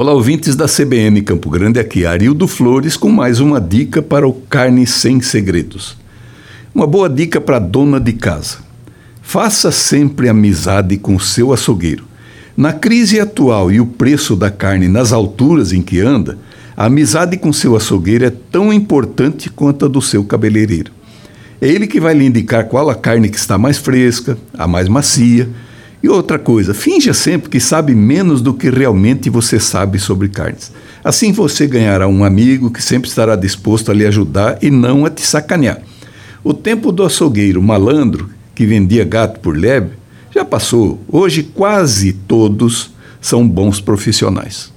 Olá, ouvintes da CBN Campo Grande, aqui Arildo Flores com mais uma dica para o Carne Sem Segredos. Uma boa dica para dona de casa. Faça sempre amizade com seu açougueiro. Na crise atual e o preço da carne nas alturas em que anda, a amizade com seu açougueiro é tão importante quanto a do seu cabeleireiro. É ele que vai lhe indicar qual a carne que está mais fresca, a mais macia e outra coisa, finja sempre que sabe menos do que realmente você sabe sobre carnes. Assim você ganhará um amigo que sempre estará disposto a lhe ajudar e não a te sacanear. O tempo do açougueiro malandro, que vendia gato por leve, já passou. Hoje quase todos são bons profissionais.